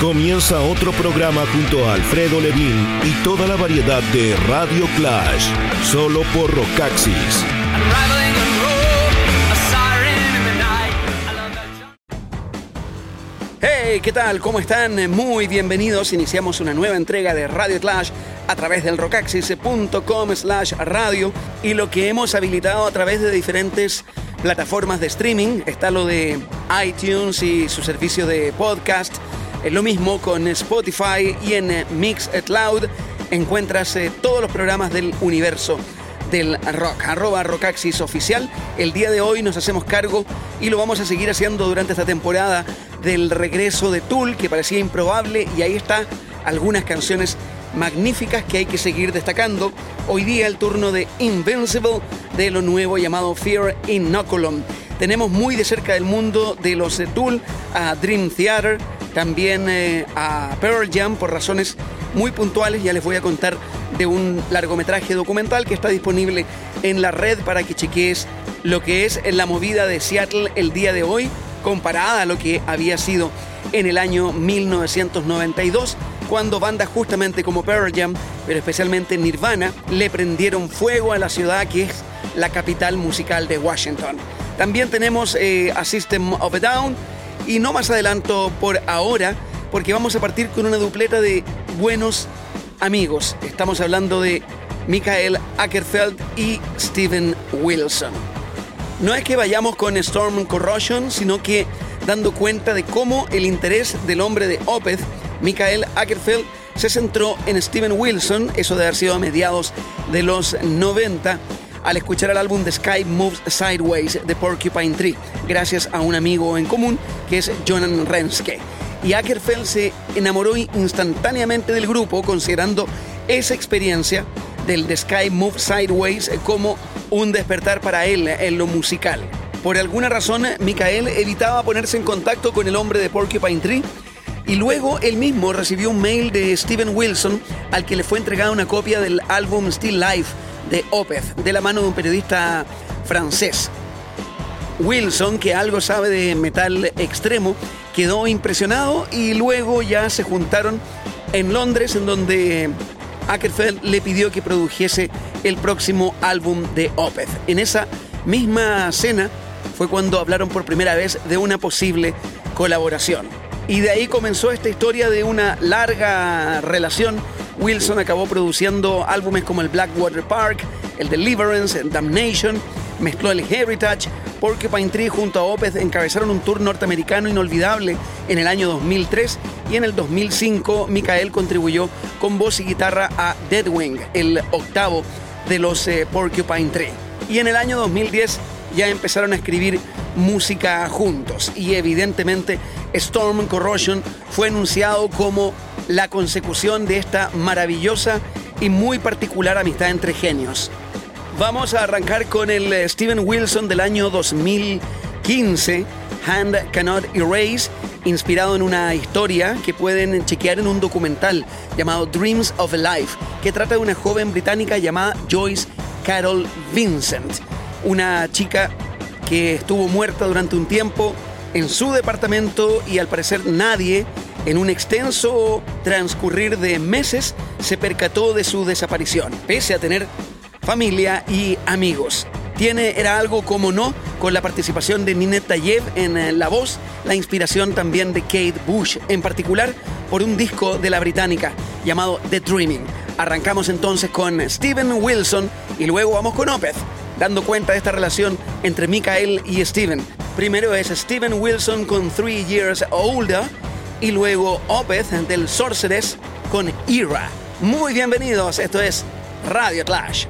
Comienza otro programa junto a Alfredo Levin y toda la variedad de Radio Clash, solo por Rocaxis. Hey, ¿qué tal? ¿Cómo están? Muy bienvenidos. Iniciamos una nueva entrega de Radio Clash a través del rocaxis.com slash radio y lo que hemos habilitado a través de diferentes plataformas de streaming. Está lo de iTunes y su servicio de podcast. Es lo mismo con Spotify y en Mixcloud encuentras eh, todos los programas del universo del rock, arroba Rockaxis oficial. El día de hoy nos hacemos cargo y lo vamos a seguir haciendo durante esta temporada del regreso de Tool, que parecía improbable, y ahí está algunas canciones magníficas que hay que seguir destacando. Hoy día el turno de Invincible de lo nuevo llamado Fear Inoculum. Tenemos muy de cerca del mundo de los de Tool a Dream Theater, también eh, a Pearl Jam por razones muy puntuales. Ya les voy a contar de un largometraje documental que está disponible en la red para que chequees lo que es la movida de Seattle el día de hoy comparada a lo que había sido en el año 1992 cuando bandas justamente como Pearl Jam, pero especialmente Nirvana, le prendieron fuego a la ciudad que es la capital musical de Washington. También tenemos eh, a System of a Down y no más adelanto por ahora, porque vamos a partir con una dupleta de buenos amigos. Estamos hablando de Michael Ackerfeld y Steven Wilson. No es que vayamos con Storm Corrosion, sino que dando cuenta de cómo el interés del hombre de Opeth, Michael Ackerfeld, se centró en Steven Wilson, eso de haber sido a mediados de los 90, al escuchar el álbum The Sky Moves Sideways de Porcupine Tree, gracias a un amigo en común que es Jonan Renske. Y Ackerfeld se enamoró instantáneamente del grupo, considerando esa experiencia del The Sky Moves Sideways como un despertar para él en lo musical. Por alguna razón, Michael evitaba ponerse en contacto con el hombre de Porcupine Tree y luego él mismo recibió un mail de Steven Wilson al que le fue entregada una copia del álbum Still Life de Opeth, de la mano de un periodista francés. Wilson, que algo sabe de metal extremo, quedó impresionado y luego ya se juntaron en Londres, en donde Ackerfeld le pidió que produjese el próximo álbum de Opeth. En esa misma cena fue cuando hablaron por primera vez de una posible colaboración. Y de ahí comenzó esta historia de una larga relación. Wilson acabó produciendo álbumes como el Blackwater Park, el Deliverance, el Damnation, mezcló el Heritage, Porcupine Tree junto a Opeth encabezaron un tour norteamericano inolvidable en el año 2003 y en el 2005 Michael contribuyó con voz y guitarra a Deadwing, el octavo de los eh, Porcupine Tree. Y en el año 2010 ya empezaron a escribir música juntos y evidentemente Storm Corrosion fue anunciado como la consecución de esta maravillosa y muy particular amistad entre genios. Vamos a arrancar con el eh, Steven Wilson del año 2015, Hand Cannot Erase, inspirado en una historia que pueden chequear en un documental llamado Dreams of Life, que trata de una joven británica llamada Joyce Carol Vincent, una chica que estuvo muerta durante un tiempo en su departamento y al parecer nadie en un extenso transcurrir de meses se percató de su desaparición, pese a tener familia y amigos. Tiene, era algo como no, con la participación de Ninette Tayev en eh, la voz, la inspiración también de Kate Bush, en particular por un disco de la británica llamado The Dreaming. Arrancamos entonces con Steven Wilson y luego vamos con Opeth, dando cuenta de esta relación entre Michael y Steven. Primero es Steven Wilson con Three Years Older y luego Opeth del Sorceress con Era. Muy bienvenidos, esto es Radio Clash.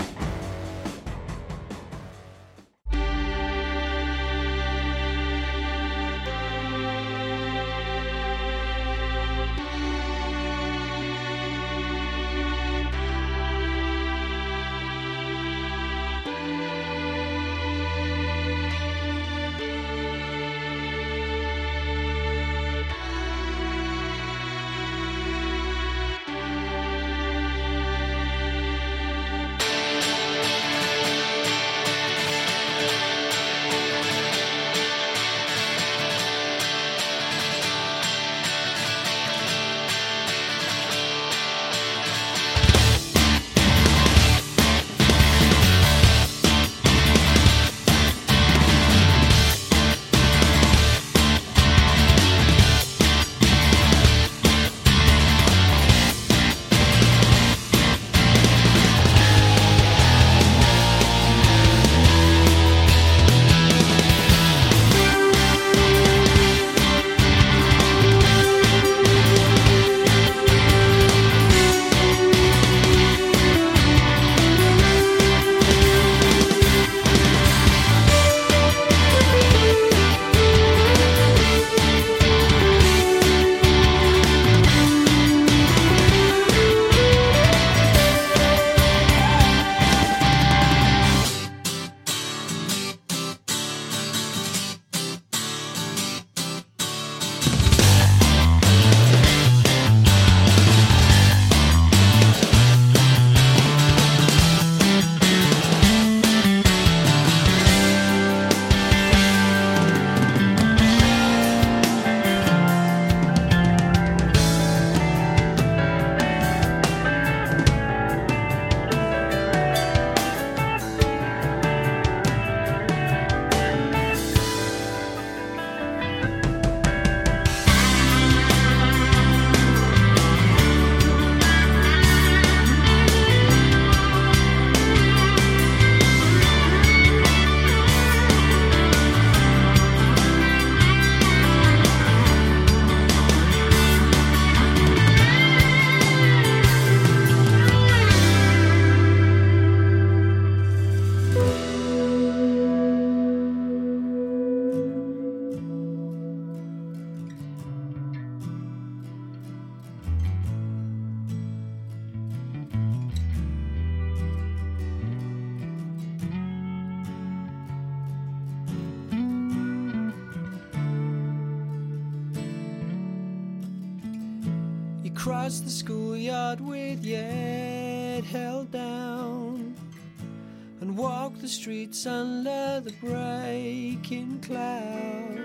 Walk the streets under the breaking cloud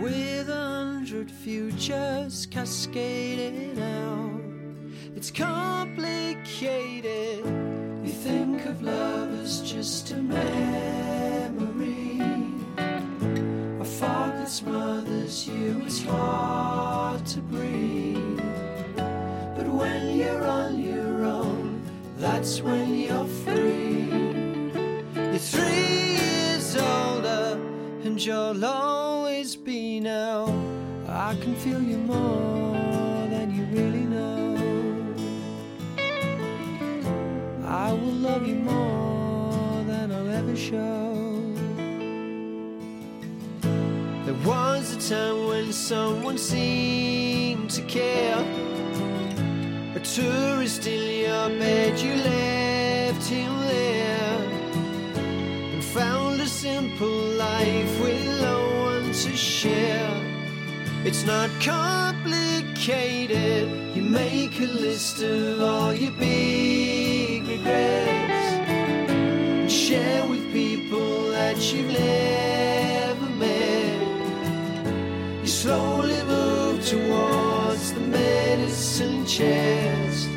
with a hundred futures cascading out. It's complicated. You think of love as just a memory, a fog that smothers you. It's hard to breathe, but when you're on your own, that's when you're free. And you'll always be now. I can feel you more than you really know. I will love you more than I'll ever show. There was a time when someone seemed to care. A tourist in your bed, you left him simple life with no one to share. It's not complicated. You make a list of all your big regrets and share with people that you've never met. You slowly move towards the medicine chest.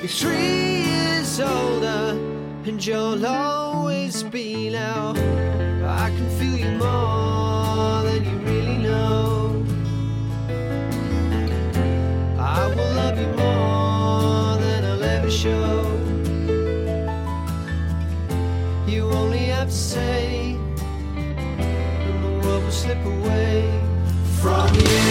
You're three years older, and you'll always be now. I can feel you more than you really know. I will love you more than I'll ever show. You only have to say, and the world will slip away from you.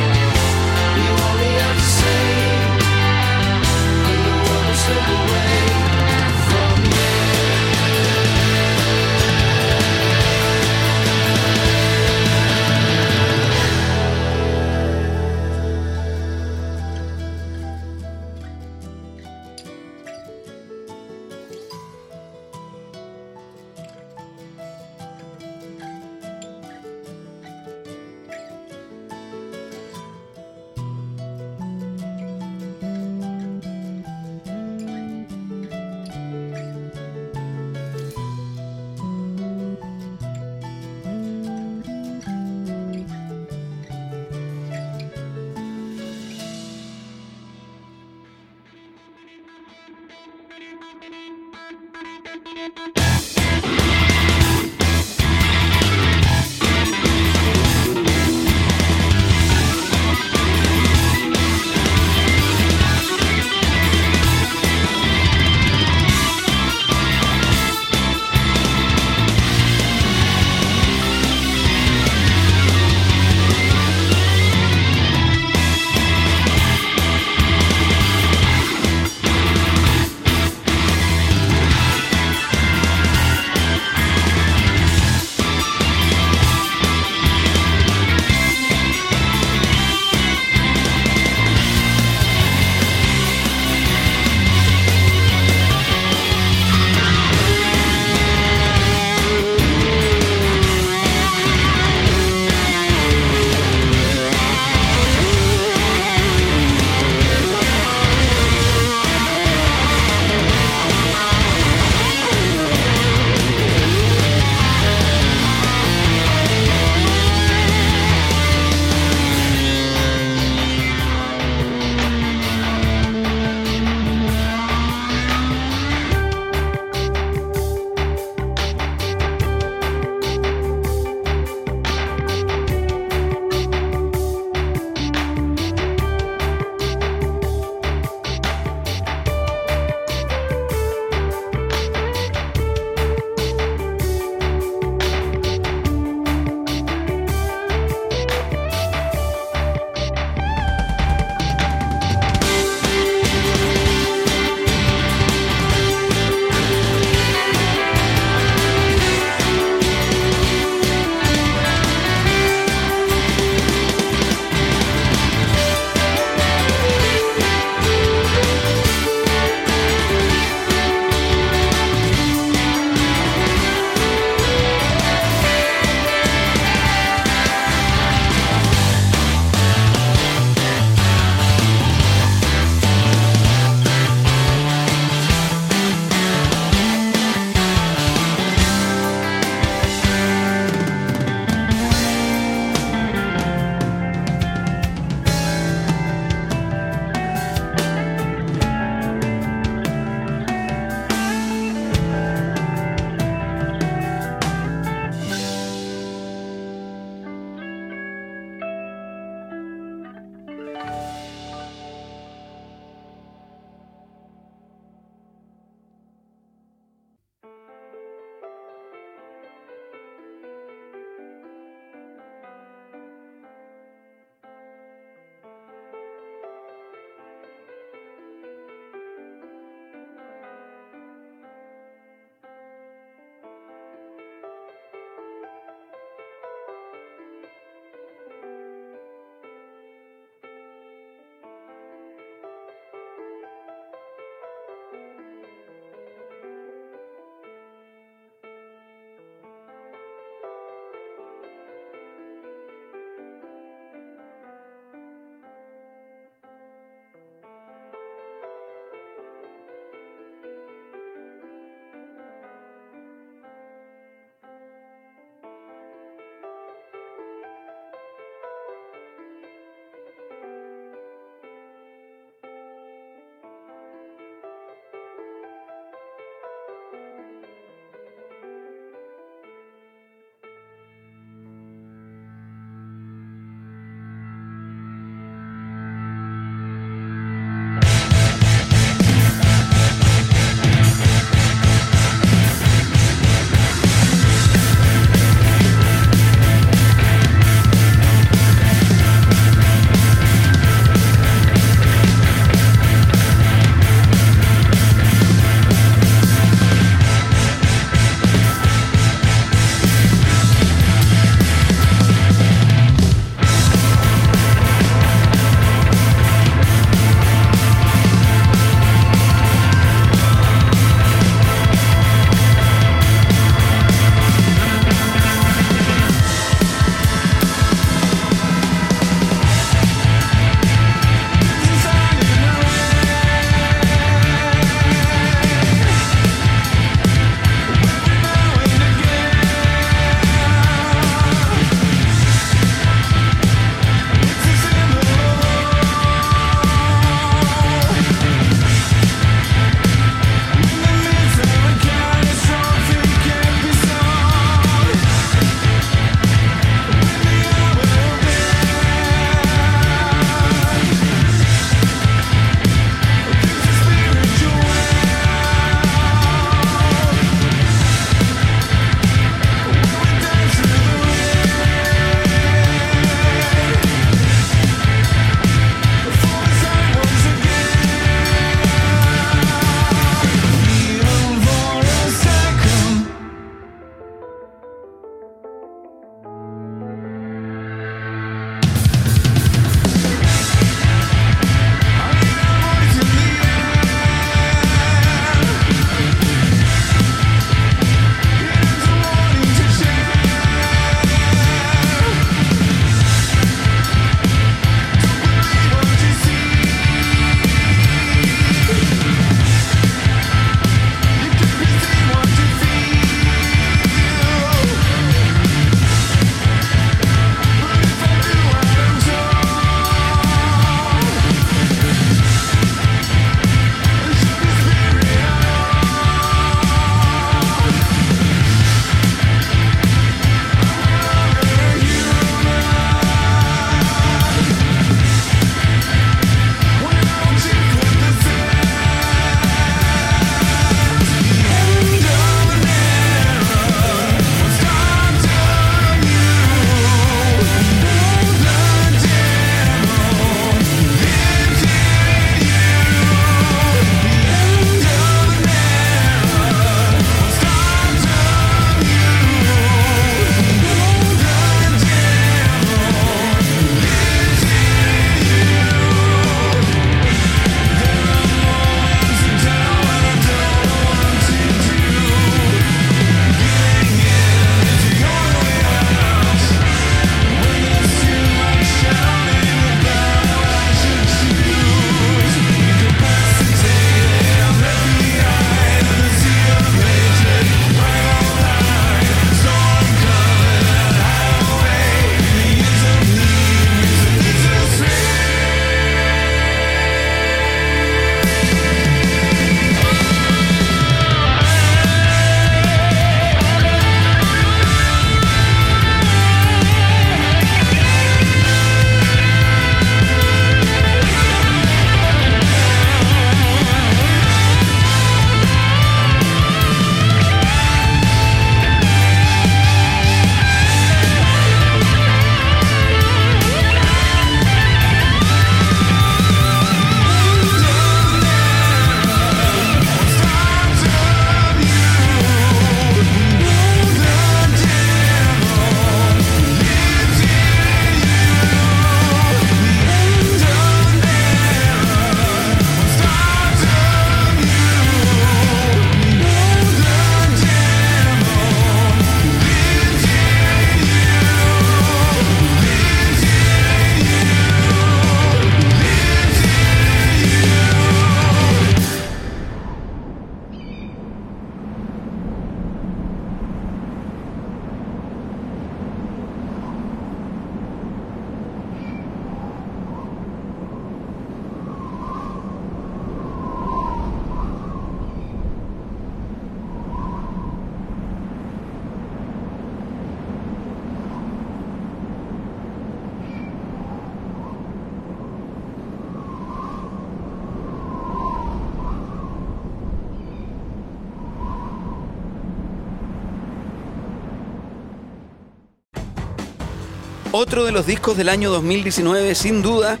Otro de los discos del año 2019, sin duda,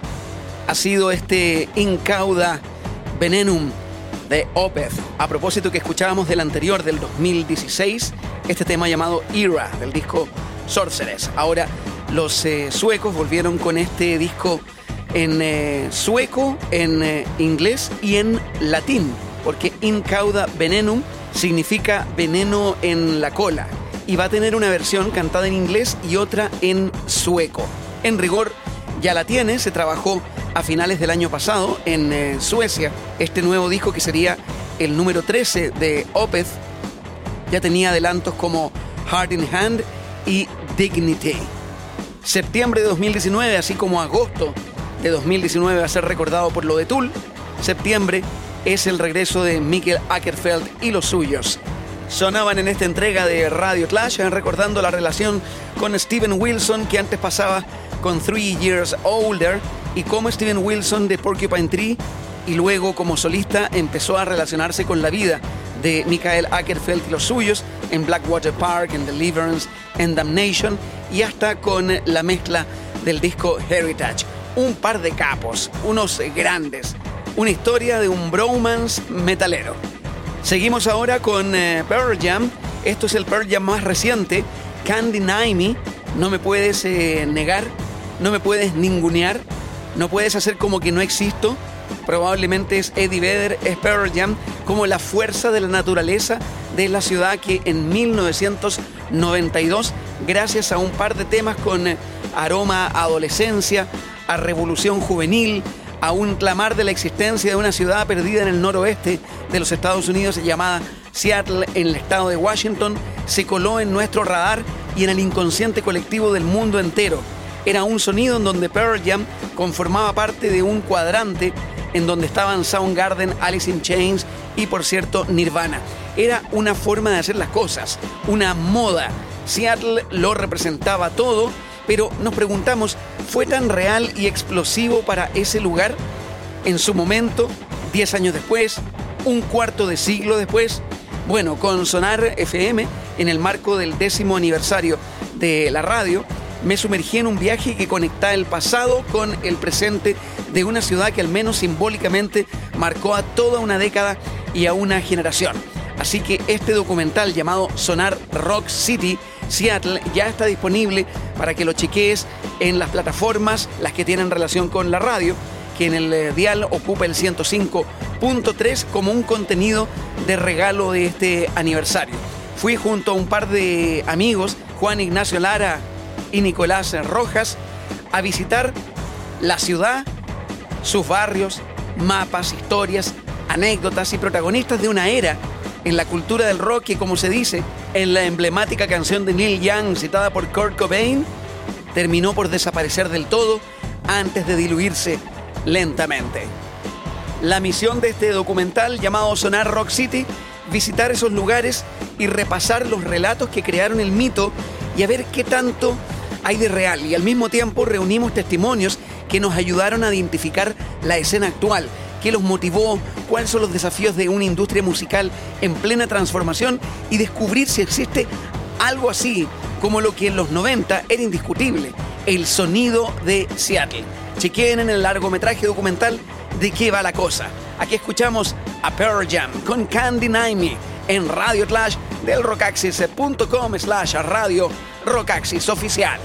ha sido este Incauda Venenum de Opeth. A propósito que escuchábamos del anterior, del 2016, este tema llamado Era, del disco Sorceress. Ahora los eh, suecos volvieron con este disco en eh, sueco, en eh, inglés y en latín, porque Incauda Venenum significa veneno en la cola y va a tener una versión cantada en inglés y otra en sueco. En rigor, ya la tiene, se trabajó a finales del año pasado en eh, Suecia. Este nuevo disco que sería el número 13 de Opeth ya tenía adelantos como Heart in Hand y Dignity. Septiembre de 2019, así como agosto de 2019 va a ser recordado por lo de Tool. Septiembre es el regreso de Mikkel Ackerfeld y los suyos. Sonaban en esta entrega de Radio Clash recordando la relación con Steven Wilson que antes pasaba con Three Years Older y cómo Steven Wilson de Porcupine Tree y luego como solista empezó a relacionarse con la vida de Michael Ackerfeld y los suyos en Blackwater Park, en Deliverance, en Damnation y hasta con la mezcla del disco Heritage. Un par de capos, unos grandes, una historia de un bromance metalero. Seguimos ahora con eh, Pearl Jam. Esto es el Pearl Jam más reciente, Candy Naimi. No me puedes eh, negar, no me puedes ningunear, no puedes hacer como que no existo. Probablemente es Eddie Vedder, es Pearl Jam, como la fuerza de la naturaleza de la ciudad que en 1992, gracias a un par de temas con eh, aroma adolescencia, a revolución juvenil, a un clamar de la existencia de una ciudad perdida en el noroeste de los Estados Unidos llamada Seattle en el estado de Washington, se coló en nuestro radar y en el inconsciente colectivo del mundo entero. Era un sonido en donde Pearl Jam conformaba parte de un cuadrante en donde estaban Soundgarden, Alice in Chains y por cierto Nirvana. Era una forma de hacer las cosas, una moda. Seattle lo representaba todo, pero nos preguntamos, ¿fue tan real y explosivo para ese lugar en su momento, 10 años después, un cuarto de siglo después? Bueno, con Sonar FM, en el marco del décimo aniversario de la radio, me sumergí en un viaje que conecta el pasado con el presente de una ciudad que al menos simbólicamente marcó a toda una década y a una generación. Así que este documental llamado Sonar Rock City Seattle ya está disponible para que lo chequees en las plataformas, las que tienen relación con la radio, que en el eh, dial ocupa el 105.3 como un contenido de regalo de este aniversario. Fui junto a un par de amigos, Juan Ignacio Lara y Nicolás Rojas, a visitar la ciudad, sus barrios, mapas, historias, anécdotas y protagonistas de una era en la cultura del rock que, como se dice en la emblemática canción de Neil Young citada por Kurt Cobain, terminó por desaparecer del todo antes de diluirse lentamente. La misión de este documental llamado Sonar Rock City, visitar esos lugares y repasar los relatos que crearon el mito y a ver qué tanto hay de real. Y al mismo tiempo reunimos testimonios que nos ayudaron a identificar la escena actual, qué los motivó, cuáles son los desafíos de una industria musical en plena transformación y descubrir si existe algo así como lo que en los 90 era indiscutible, el sonido de Seattle. Chequen en el largometraje documental de qué va la cosa. Aquí escuchamos a Pearl Jam con Candy Naimi en Radio Clash del rockaxis.com slash radio Rockaxis oficial.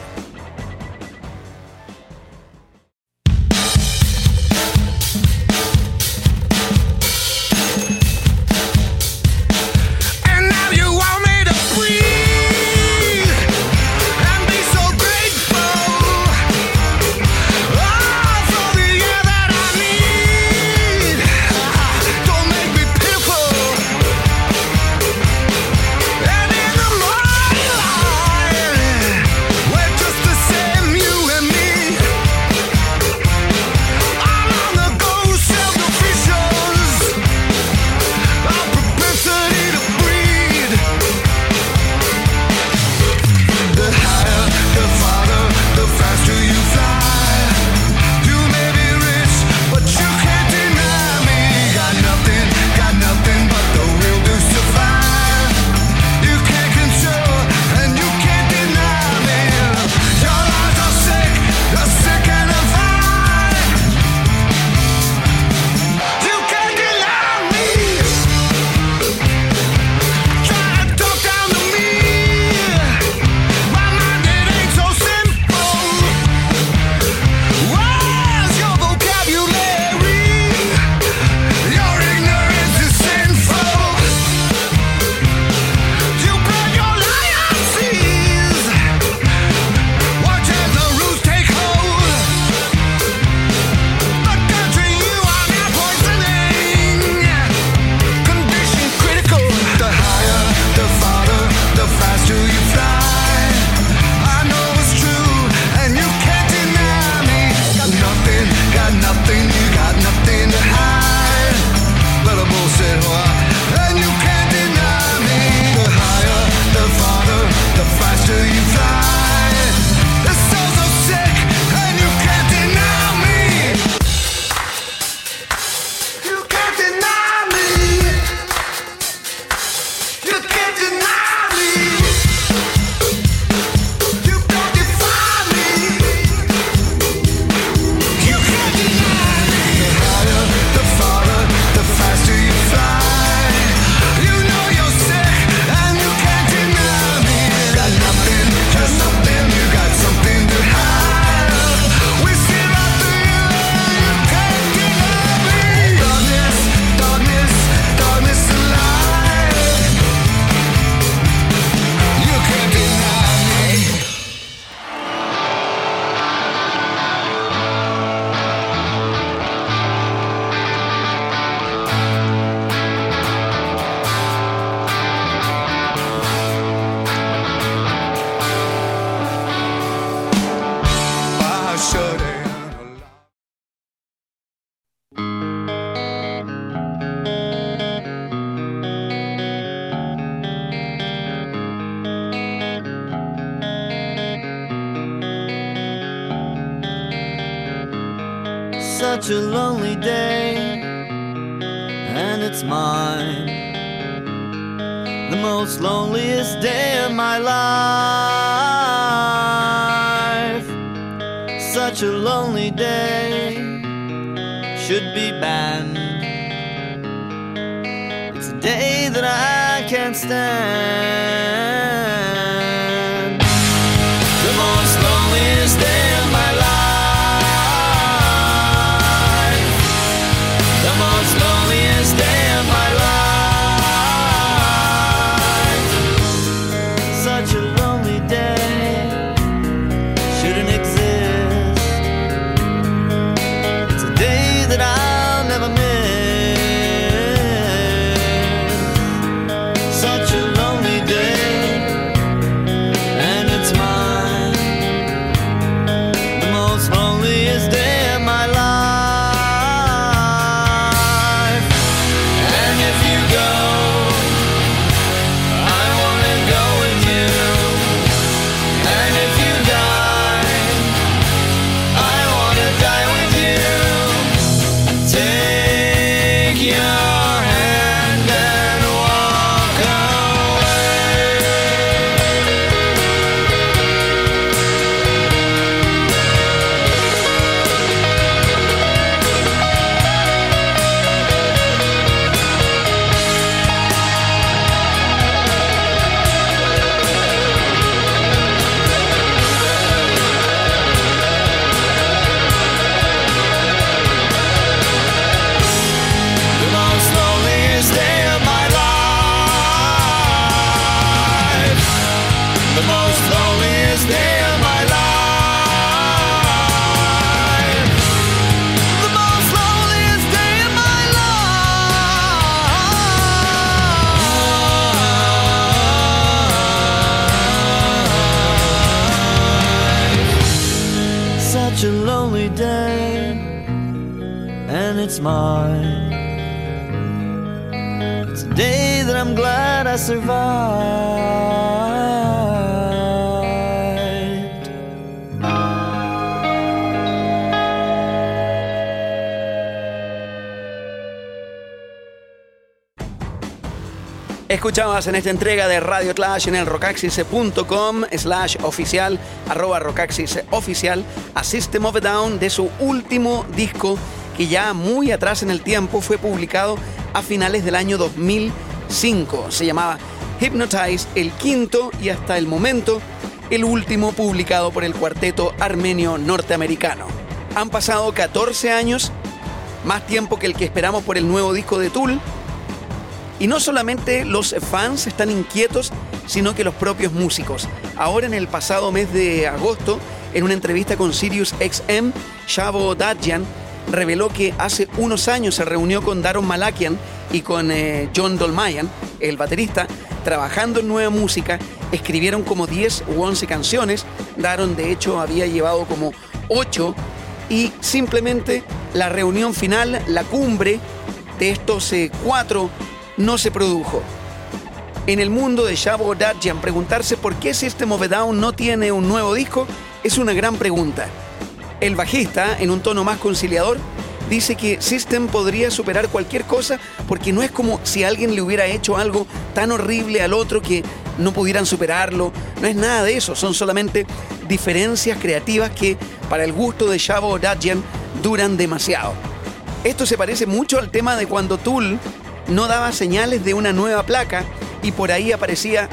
understand Escuchabas en esta entrega de Radio Clash en el rocaxis.com slash oficial, arroba rocaxis oficial, a System of a Down de su último disco que ya muy atrás en el tiempo fue publicado a finales del año 2005. Se llamaba Hypnotize, el quinto y hasta el momento el último publicado por el cuarteto armenio norteamericano. Han pasado 14 años, más tiempo que el que esperamos por el nuevo disco de Tool, y no solamente los fans están inquietos, sino que los propios músicos. Ahora en el pasado mes de agosto, en una entrevista con Sirius XM, Shavo Dadjan reveló que hace unos años se reunió con Daron Malakian y con eh, John Dolmayan, el baterista, trabajando en nueva música. Escribieron como 10 u 11 canciones. Daron, de hecho, había llevado como 8. Y simplemente la reunión final, la cumbre de estos eh, cuatro no se produjo. En el mundo de Shavo Dadjan, preguntarse por qué System of a Down no tiene un nuevo disco es una gran pregunta. El bajista, en un tono más conciliador, dice que System podría superar cualquier cosa porque no es como si alguien le hubiera hecho algo tan horrible al otro que no pudieran superarlo. No es nada de eso, son solamente diferencias creativas que, para el gusto de Shavo Dadjan, duran demasiado. Esto se parece mucho al tema de cuando Tool no daba señales de una nueva placa y por ahí aparecía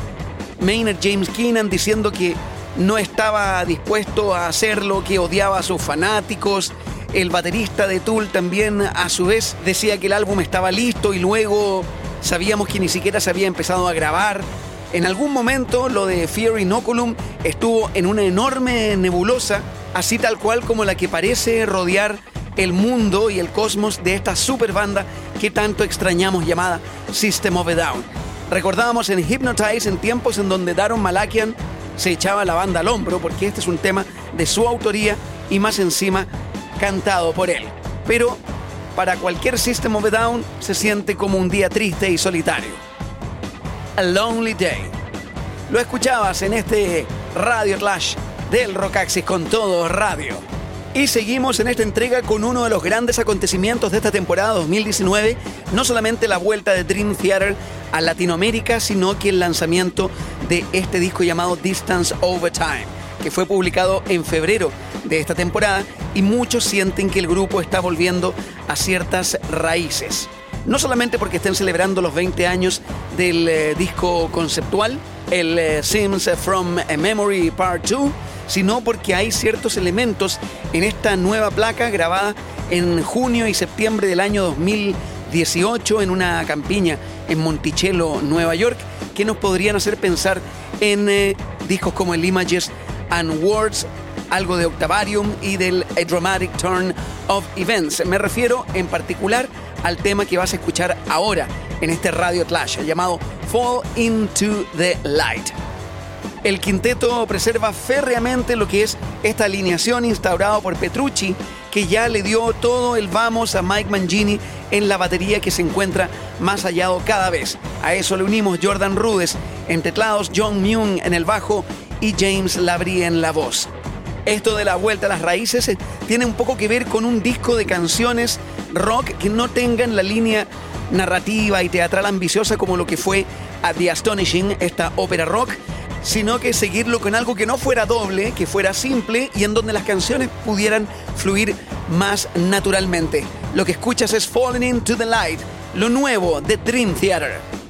Maynard James Keenan diciendo que no estaba dispuesto a hacerlo, que odiaba a sus fanáticos. El baterista de Tool también a su vez decía que el álbum estaba listo y luego sabíamos que ni siquiera se había empezado a grabar. En algún momento lo de Fear Inoculum estuvo en una enorme nebulosa, así tal cual como la que parece rodear el mundo y el cosmos de esta super banda que tanto extrañamos llamada System of a Down. Recordábamos en Hypnotize en tiempos en donde Daron Malakian se echaba la banda al hombro porque este es un tema de su autoría y más encima cantado por él. Pero para cualquier System of a Down se siente como un día triste y solitario. A Lonely Day. Lo escuchabas en este Radio Clash del Rockaxis con todo radio. Y seguimos en esta entrega con uno de los grandes acontecimientos de esta temporada 2019, no solamente la vuelta de Dream Theater a Latinoamérica, sino que el lanzamiento de este disco llamado Distance Over Time, que fue publicado en febrero de esta temporada y muchos sienten que el grupo está volviendo a ciertas raíces. No solamente porque estén celebrando los 20 años del eh, disco conceptual, el eh, Sims from a Memory Part 2, sino porque hay ciertos elementos en esta nueva placa grabada en junio y septiembre del año 2018 en una campiña en Monticello, Nueva York, que nos podrían hacer pensar en eh, discos como el Images and Words, algo de Octavarium y del A Dramatic Turn of Events. Me refiero en particular al tema que vas a escuchar ahora en este Radio Clash, llamado Fall into the Light. El quinteto preserva férreamente lo que es esta alineación instaurada por Petrucci, que ya le dio todo el vamos a Mike Mangini en la batería que se encuentra más hallado cada vez. A eso le unimos Jordan Rudes en teclados, John Myung en el bajo y James Labrie en la voz. Esto de la vuelta a las raíces eh, tiene un poco que ver con un disco de canciones rock que no tengan la línea narrativa y teatral ambiciosa como lo que fue a The Astonishing, esta ópera rock, sino que seguirlo con algo que no fuera doble, que fuera simple y en donde las canciones pudieran fluir más naturalmente. Lo que escuchas es Falling into the Light, lo nuevo de Dream Theater.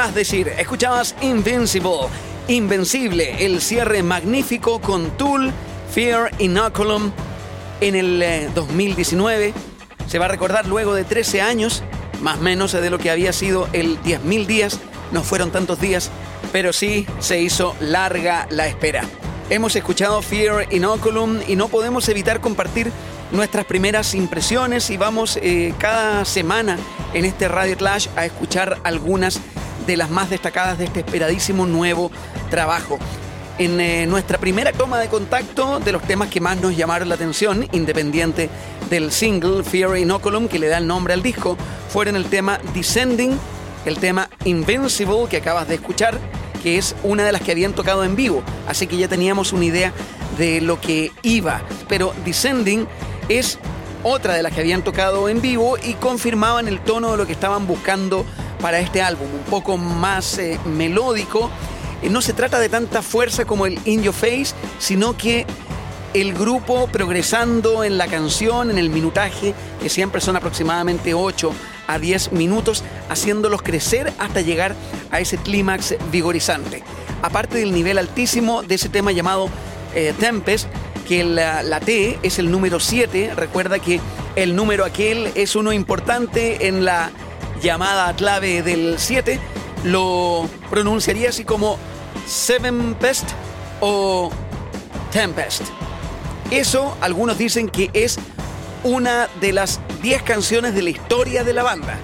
Más decir? Escuchabas Invincible, Invencible, el cierre magnífico con Tool, Fear Inoculum en el eh, 2019. Se va a recordar luego de 13 años, más o menos de lo que había sido el 10.000 días. No fueron tantos días, pero sí se hizo larga la espera. Hemos escuchado Fear Inoculum y no podemos evitar compartir nuestras primeras impresiones y vamos eh, cada semana en este Radio Clash a escuchar algunas de las más destacadas de este esperadísimo nuevo trabajo. En eh, nuestra primera toma de contacto de los temas que más nos llamaron la atención, independiente del single Fear Inoculum que le da el nombre al disco, fueron el tema Descending, el tema Invincible que acabas de escuchar, que es una de las que habían tocado en vivo, así que ya teníamos una idea de lo que iba. Pero Descending es otra de las que habían tocado en vivo y confirmaban el tono de lo que estaban buscando para este álbum, un poco más eh, melódico. Eh, no se trata de tanta fuerza como el In Your Face, sino que el grupo progresando en la canción, en el minutaje, que siempre son aproximadamente 8 a 10 minutos, haciéndolos crecer hasta llegar a ese clímax vigorizante. Aparte del nivel altísimo de ese tema llamado eh, Tempest, que la, la, T es el número 7, recuerda que el número aquel es uno importante en la llamada clave del 7, lo pronunciaría así como Seven Pest o Tempest. Eso algunos dicen que es una de las 10 canciones de la historia de la banda.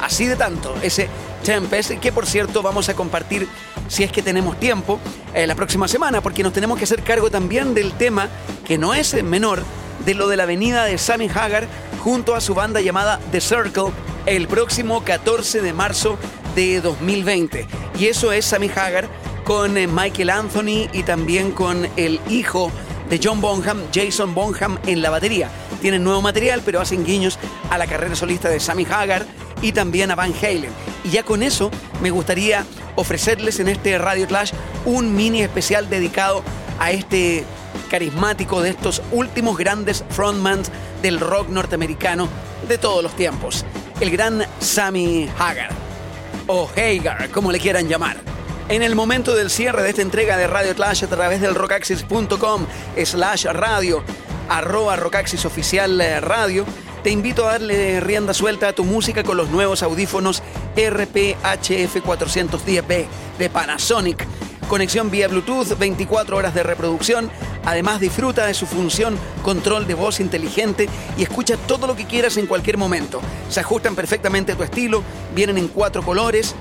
Así de tanto, ese Tempest, que por cierto vamos a compartir si es que tenemos tiempo eh, la próxima semana, porque nos tenemos que hacer cargo también del tema, que no es menor, de lo de la venida de Sammy Hagar junto a su banda llamada The Circle el próximo 14 de marzo de 2020. Y eso es Sammy Hagar con eh, Michael Anthony y también con el hijo de John Bonham, Jason Bonham, en la batería. Tienen nuevo material, pero hacen guiños a la carrera solista de Sammy Hagar y también a Van Halen. Y ya con eso me gustaría ofrecerles en este Radio Clash un mini especial dedicado a este carismático de estos últimos grandes frontmans del rock norteamericano de todos los tiempos, el gran Sammy Hagar, o Hagar, como le quieran llamar. En el momento del cierre de esta entrega de Radio Clash a través del rockaxis.com slash radio, arroba rockaxis oficial radio, te invito a darle rienda suelta a tu música con los nuevos audífonos RPHF 410B de Panasonic. Conexión vía Bluetooth, 24 horas de reproducción. Además disfruta de su función control de voz inteligente y escucha todo lo que quieras en cualquier momento. Se ajustan perfectamente a tu estilo, vienen en cuatro colores,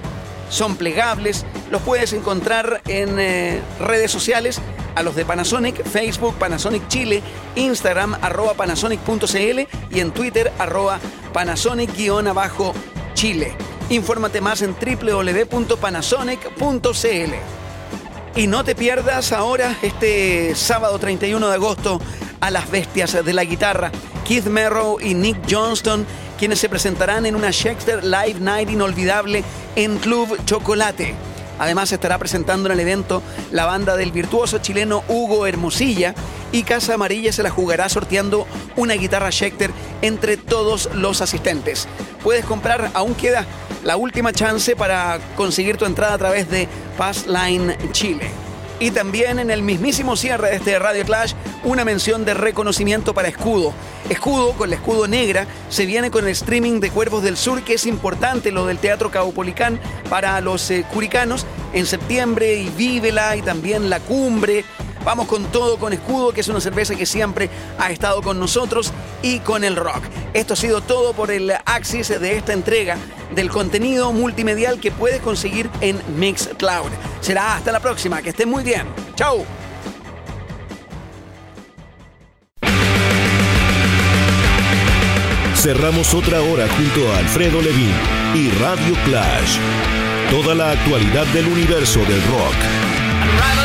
son plegables, los puedes encontrar en eh, redes sociales a los de Panasonic, Facebook, Panasonic Chile, Instagram, arroba panasonic.cl y en Twitter, arroba panasonic-chile. Infórmate más en www.panasonic.cl. Y no te pierdas ahora, este sábado 31 de agosto, a las bestias de la guitarra, Keith Merrow y Nick Johnston, quienes se presentarán en una Shakespeare Live Night inolvidable en Club Chocolate. Además estará presentando en el evento la banda del virtuoso chileno Hugo Hermosilla y Casa Amarilla se la jugará sorteando una guitarra Schecter entre todos los asistentes. Puedes comprar, aún queda la última chance para conseguir tu entrada a través de Passline Chile. Y también en el mismísimo cierre de este Radio Clash, una mención de reconocimiento para Escudo. Escudo, con la Escudo Negra, se viene con el streaming de Cuervos del Sur, que es importante lo del Teatro Caupolicán para los eh, curicanos en septiembre, y Vívela, y también La Cumbre. Vamos con todo con Escudo, que es una cerveza que siempre ha estado con nosotros y con el rock. Esto ha sido todo por el Axis de esta entrega del contenido multimedial que puedes conseguir en Mixcloud. Será hasta la próxima, que estén muy bien. ¡Chao! Cerramos otra hora junto a Alfredo Levin y Radio Clash. Toda la actualidad del universo del rock.